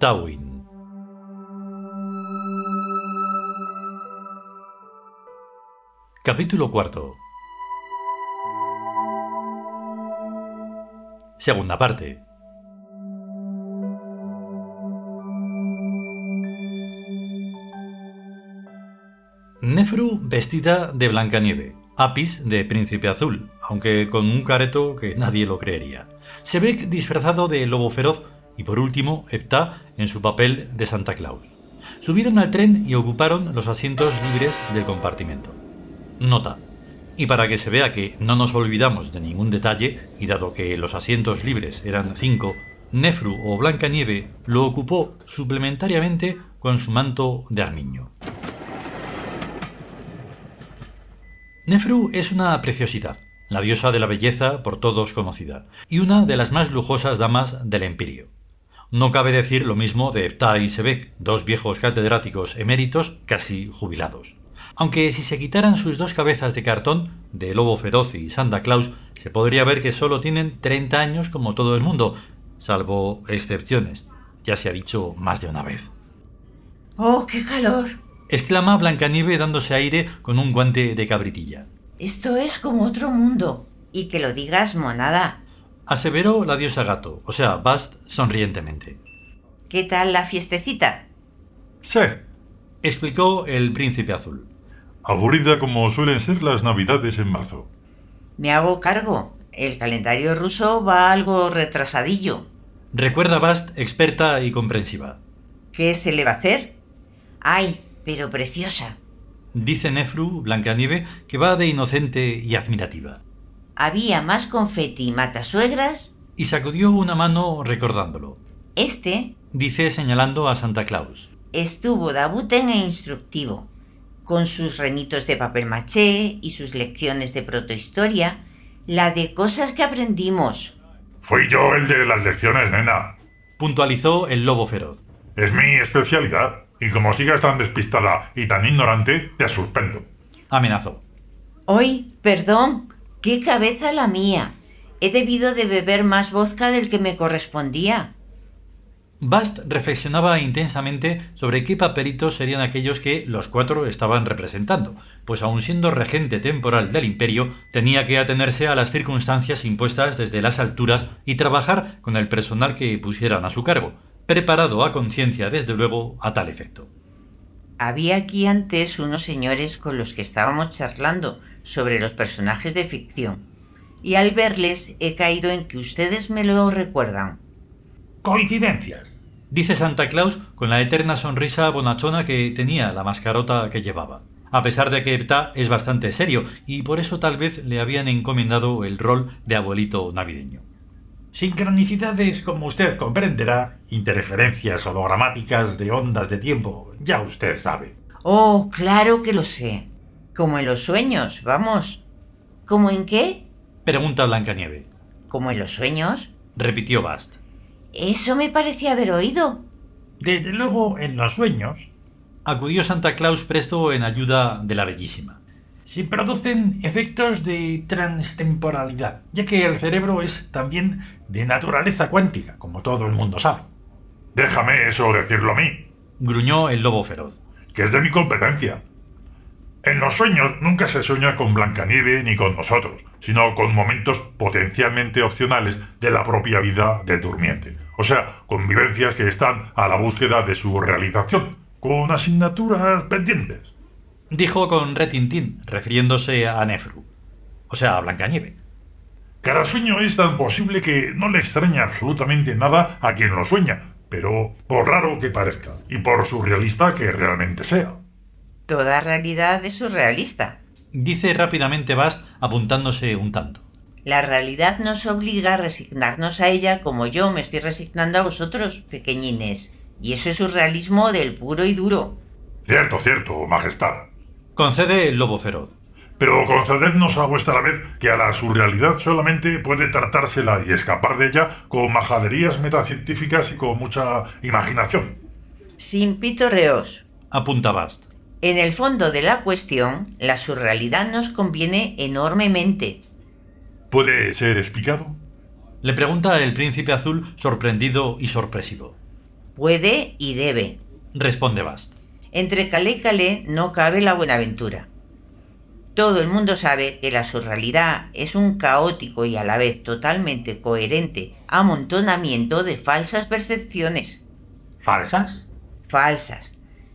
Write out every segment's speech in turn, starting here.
Tawin. Capítulo cuarto. Segunda parte. Nefru vestida de Blancanieve, Apis de Príncipe Azul, aunque con un careto que nadie lo creería. Sebek disfrazado de lobo feroz y por último Epta en su papel de Santa Claus. Subieron al tren y ocuparon los asientos libres del compartimento. Nota. Y para que se vea que no nos olvidamos de ningún detalle, y dado que los asientos libres eran cinco, Nefru o Blancanieve lo ocupó suplementariamente con su manto de armiño. Nefru es una preciosidad, la diosa de la belleza por todos conocida, y una de las más lujosas damas del empirio. No cabe decir lo mismo de Ptah y Sebek, dos viejos catedráticos eméritos casi jubilados. Aunque si se quitaran sus dos cabezas de cartón, de Lobo Feroz y Santa Claus, se podría ver que solo tienen 30 años como todo el mundo, salvo excepciones. Ya se ha dicho más de una vez. ¡Oh, qué calor! exclama Blancanieve dándose aire con un guante de cabritilla. Esto es como otro mundo. Y que lo digas, monada. Aseveró la diosa gato, o sea, Bast sonrientemente. ¿Qué tal la fiestecita? Sí, Explicó el príncipe azul. aburrida como suelen ser las navidades en marzo. Me hago cargo. El calendario ruso va algo retrasadillo. Recuerda Bast experta y comprensiva. ¿Qué se le va a hacer? Ay, pero preciosa. Dice Nefru, Blancanieve, que va de inocente y admirativa. Había más confeti y matasuegras. Y sacudió una mano recordándolo. Este Dice señalando a Santa Claus. estuvo dabuten e instructivo, con sus renitos de papel maché y sus lecciones de protohistoria, la de cosas que aprendimos. Fui yo el de las lecciones, nena. Puntualizó el lobo feroz. Es mi especialidad. Y como sigas tan despistada y tan ignorante, te suspendo. Amenazó. Hoy, perdón, qué cabeza la mía. He debido de beber más vodka del que me correspondía. Bast reflexionaba intensamente sobre qué papelitos serían aquellos que los cuatro estaban representando, pues aun siendo regente temporal del imperio, tenía que atenerse a las circunstancias impuestas desde las alturas y trabajar con el personal que pusieran a su cargo, preparado a conciencia desde luego a tal efecto. Había aquí antes unos señores con los que estábamos charlando sobre los personajes de ficción, y al verles he caído en que ustedes me lo recuerdan. Coincidencias. Dice Santa Claus con la eterna sonrisa bonachona que tenía la mascarota que llevaba. A pesar de que Ptah es bastante serio y por eso tal vez le habían encomendado el rol de abuelito navideño. Sincronicidades, como usted comprenderá, interferencias hologramáticas de ondas de tiempo, ya usted sabe. Oh, claro que lo sé. Como en los sueños, vamos. ¿Cómo en qué? Pregunta Blancanieve. Como en los sueños. Repitió Bast. Eso me parecía haber oído. Desde luego, en los sueños Acudió Santa Claus presto en ayuda de la bellísima. se producen efectos de transtemporalidad, ya que el cerebro es también de naturaleza cuántica, como todo el mundo sabe. Déjame eso decirlo a mí, Gruñó el lobo feroz. que es de mi competencia. En los sueños nunca se sueña con Blancanieve ni con nosotros, sino con momentos potencialmente opcionales de la propia vida del durmiente. O sea, con vivencias que están a la búsqueda de su realización, con asignaturas pendientes. Dijo con retintín, refiriéndose a Nefru. O sea, a Blancanieve. Cada sueño es tan posible que no le extraña absolutamente nada a quien lo sueña, pero por raro que parezca, y por surrealista que realmente sea. Toda realidad es surrealista. Dice rápidamente Bast apuntándose un tanto. La realidad nos obliga a resignarnos a ella como yo me estoy resignando a vosotros, pequeñines. Y eso es surrealismo del puro y duro. Cierto, cierto, Majestad. Concede el lobo feroz. Pero concedednos a vuestra vez que a la surrealidad solamente puede tratársela y escapar de ella con majaderías metacientíficas y con mucha imaginación. Sin pitorreos. Apunta Bast. En el fondo de la cuestión, la surrealidad nos conviene enormemente. ¿Puede ser explicado? Le pregunta el príncipe azul sorprendido y sorpresivo. Puede y debe. Responde Bast. Entre calé y calé no cabe la buenaventura. Todo el mundo sabe que la surrealidad es un caótico y a la vez totalmente coherente amontonamiento de falsas percepciones. ¿Falsas? Falsas.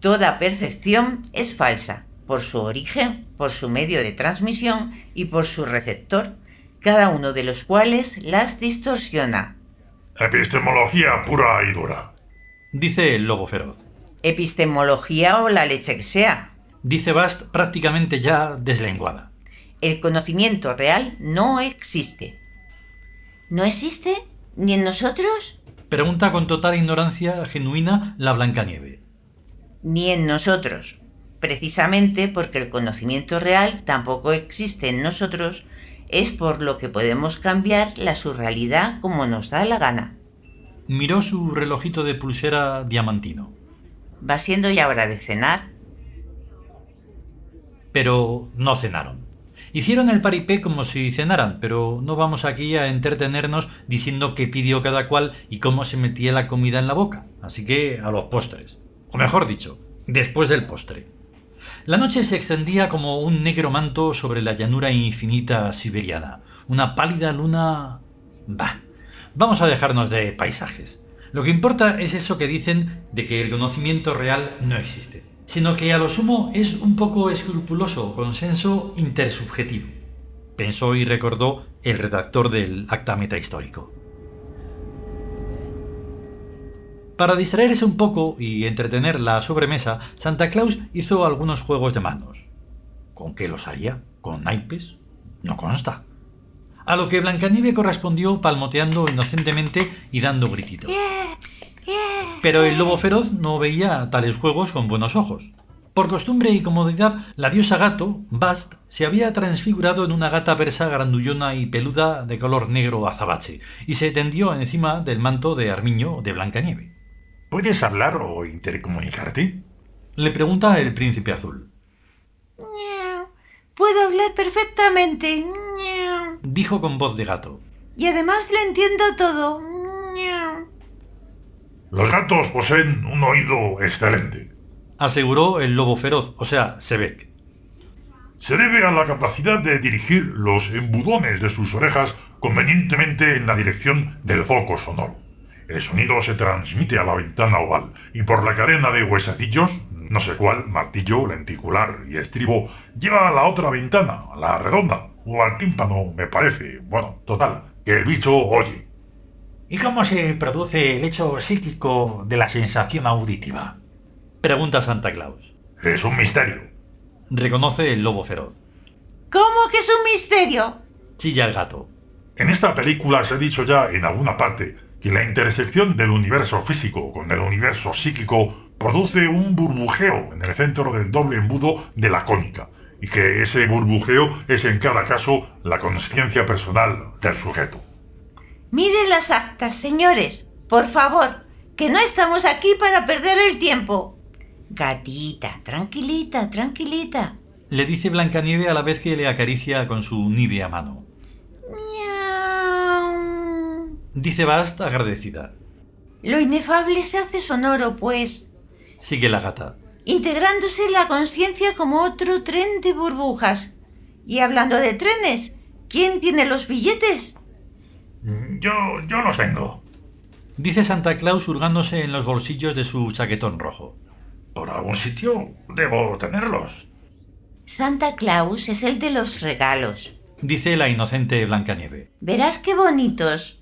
Toda percepción es falsa, por su origen, por su medio de transmisión y por su receptor, cada uno de los cuales las distorsiona. Epistemología pura y dura. Dice el lobo feroz. Epistemología o la leche que sea. Dice Bast prácticamente ya deslenguada. El conocimiento real no existe. ¿No existe? ¿Ni en nosotros? Pregunta con total ignorancia genuina la Blancanieve. Ni en nosotros. Precisamente porque el conocimiento real tampoco existe en nosotros, es por lo que podemos cambiar la surrealidad como nos da la gana. Miró su relojito de pulsera diamantino. Va siendo ya hora de cenar. Pero no cenaron. Hicieron el paripé como si cenaran, pero no vamos aquí a entretenernos diciendo qué pidió cada cual y cómo se metía la comida en la boca. Así que a los postres. O mejor dicho, después del postre. La noche se extendía como un negro manto sobre la llanura infinita siberiana. Una pálida luna... Bah, vamos a dejarnos de paisajes. Lo que importa es eso que dicen de que el conocimiento real no existe, sino que a lo sumo es un poco escrupuloso consenso intersubjetivo, pensó y recordó el redactor del acta metahistórico. Para distraerse un poco y entretener la sobremesa, Santa Claus hizo algunos juegos de manos. ¿Con qué los haría? ¿Con naipes? No consta. A lo que Blancanieve correspondió palmoteando inocentemente y dando grititos. Pero el lobo feroz no veía tales juegos con buenos ojos. Por costumbre y comodidad, la diosa gato, Bast, se había transfigurado en una gata persa grandullona y peluda de color negro azabache, y se tendió encima del manto de armiño de Blancanieve. ¿Puedes hablar o intercomunicarte? Le pregunta el príncipe azul. Puedo hablar perfectamente. Dijo con voz de gato. Y además lo entiendo todo. Los gatos poseen un oído excelente. Aseguró el lobo feroz, o sea, Sebek. Se debe a la capacidad de dirigir los embudones de sus orejas convenientemente en la dirección del foco sonoro. El sonido se transmite a la ventana oval y por la cadena de huesecillos, no sé cuál, martillo, lenticular y estribo, lleva a la otra ventana, la redonda, o al tímpano, me parece. Bueno, total, que el bicho oye. ¿Y cómo se produce el hecho psíquico de la sensación auditiva? Pregunta Santa Claus. Es un misterio. Reconoce el lobo feroz. ¿Cómo que es un misterio? Chilla el gato. En esta película se ha dicho ya en alguna parte que la intersección del universo físico con el universo psíquico produce un burbujeo en el centro del doble embudo de la cónica, y que ese burbujeo es en cada caso la conciencia personal del sujeto. Miren las actas, señores. Por favor, que no estamos aquí para perder el tiempo. Gatita, tranquilita, tranquilita. Le dice Blancanieve a la vez que le acaricia con su nívea mano. Miau. Dice Bast agradecida. Lo inefable se hace sonoro, pues, Sigue la gata. integrándose en la conciencia como otro tren de burbujas. Y hablando de trenes, ¿quién tiene los billetes? Yo, yo los tengo. Dice Santa Claus hurgándose en los bolsillos de su chaquetón rojo. Por algún sitio debo tenerlos. Santa Claus es el de los regalos. Dice la inocente Blancanieve. Verás qué bonitos.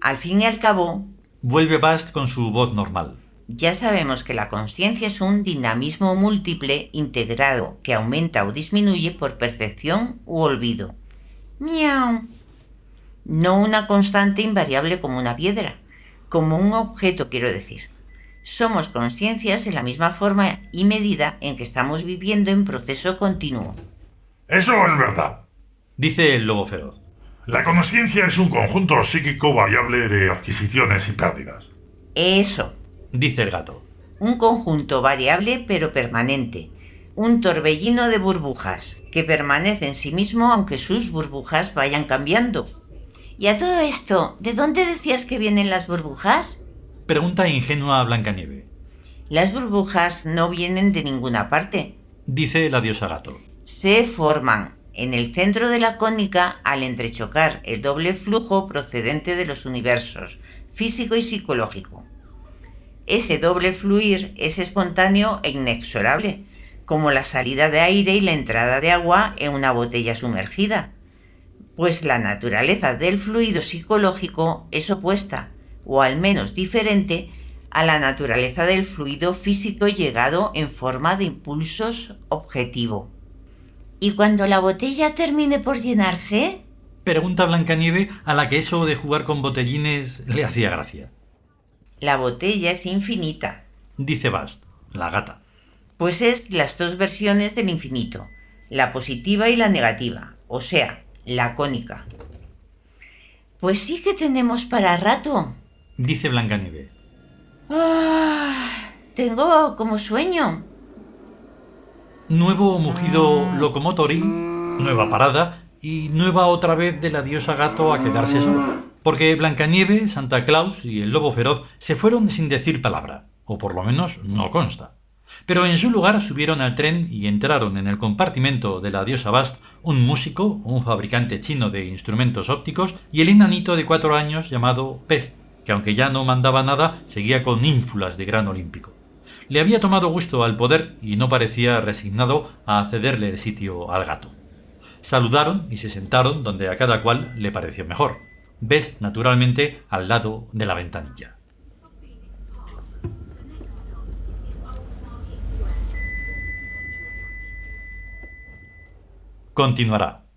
Al fin y al cabo, Vuelve Bast con su voz normal. ya sabemos que la conciencia es un dinamismo múltiple integrado que aumenta o disminuye por percepción u olvido. Miau. No una constante invariable como una piedra, como un objeto quiero decir. Somos conciencias en la misma forma y medida en que estamos viviendo en proceso continuo. Eso es verdad. Dice el lobo feroz. La conciencia es un conjunto psíquico variable de adquisiciones y pérdidas. Eso, Dice el gato. un conjunto variable pero permanente, un torbellino de burbujas que permanece en sí mismo aunque sus burbujas vayan cambiando. Y a todo esto, ¿de dónde decías que vienen las burbujas? Pregunta ingenua a Blancanieve. Las burbujas no vienen de ninguna parte. Dice la diosa gato. Se forman en el centro de la cónica al entrechocar el doble flujo procedente de los universos, físico y psicológico. Ese doble fluir es espontáneo e inexorable, como la salida de aire y la entrada de agua en una botella sumergida, pues la naturaleza del fluido psicológico es opuesta, o al menos diferente, a la naturaleza del fluido físico llegado en forma de impulsos objetivo. ¿Y cuando la botella termine por llenarse? Pregunta Blancanieve a la que eso de jugar con botellines le hacía gracia. La botella es infinita, Dice Bast, la gata. pues es las dos versiones del infinito, la positiva y la negativa, o sea, la cónica. Pues sí que tenemos para rato. Dice Blancanieve. Ah, tengo como sueño. Nuevo mugido locomotoril, nueva parada y nueva otra vez de la diosa gato a quedarse sola. Porque Blancanieve, Santa Claus y el lobo feroz se fueron sin decir palabra, o por lo menos no consta. Pero en su lugar subieron al tren y entraron en el compartimento de la diosa Bast un músico, un fabricante chino de instrumentos ópticos y el enanito de cuatro años llamado Pez, que aunque ya no mandaba nada, seguía con ínfulas de gran olímpico. Le había tomado gusto al poder y no parecía resignado a cederle el sitio al gato. Saludaron y se sentaron donde a cada cual le pareció mejor. Ves, naturalmente, al lado de la ventanilla. Continuará.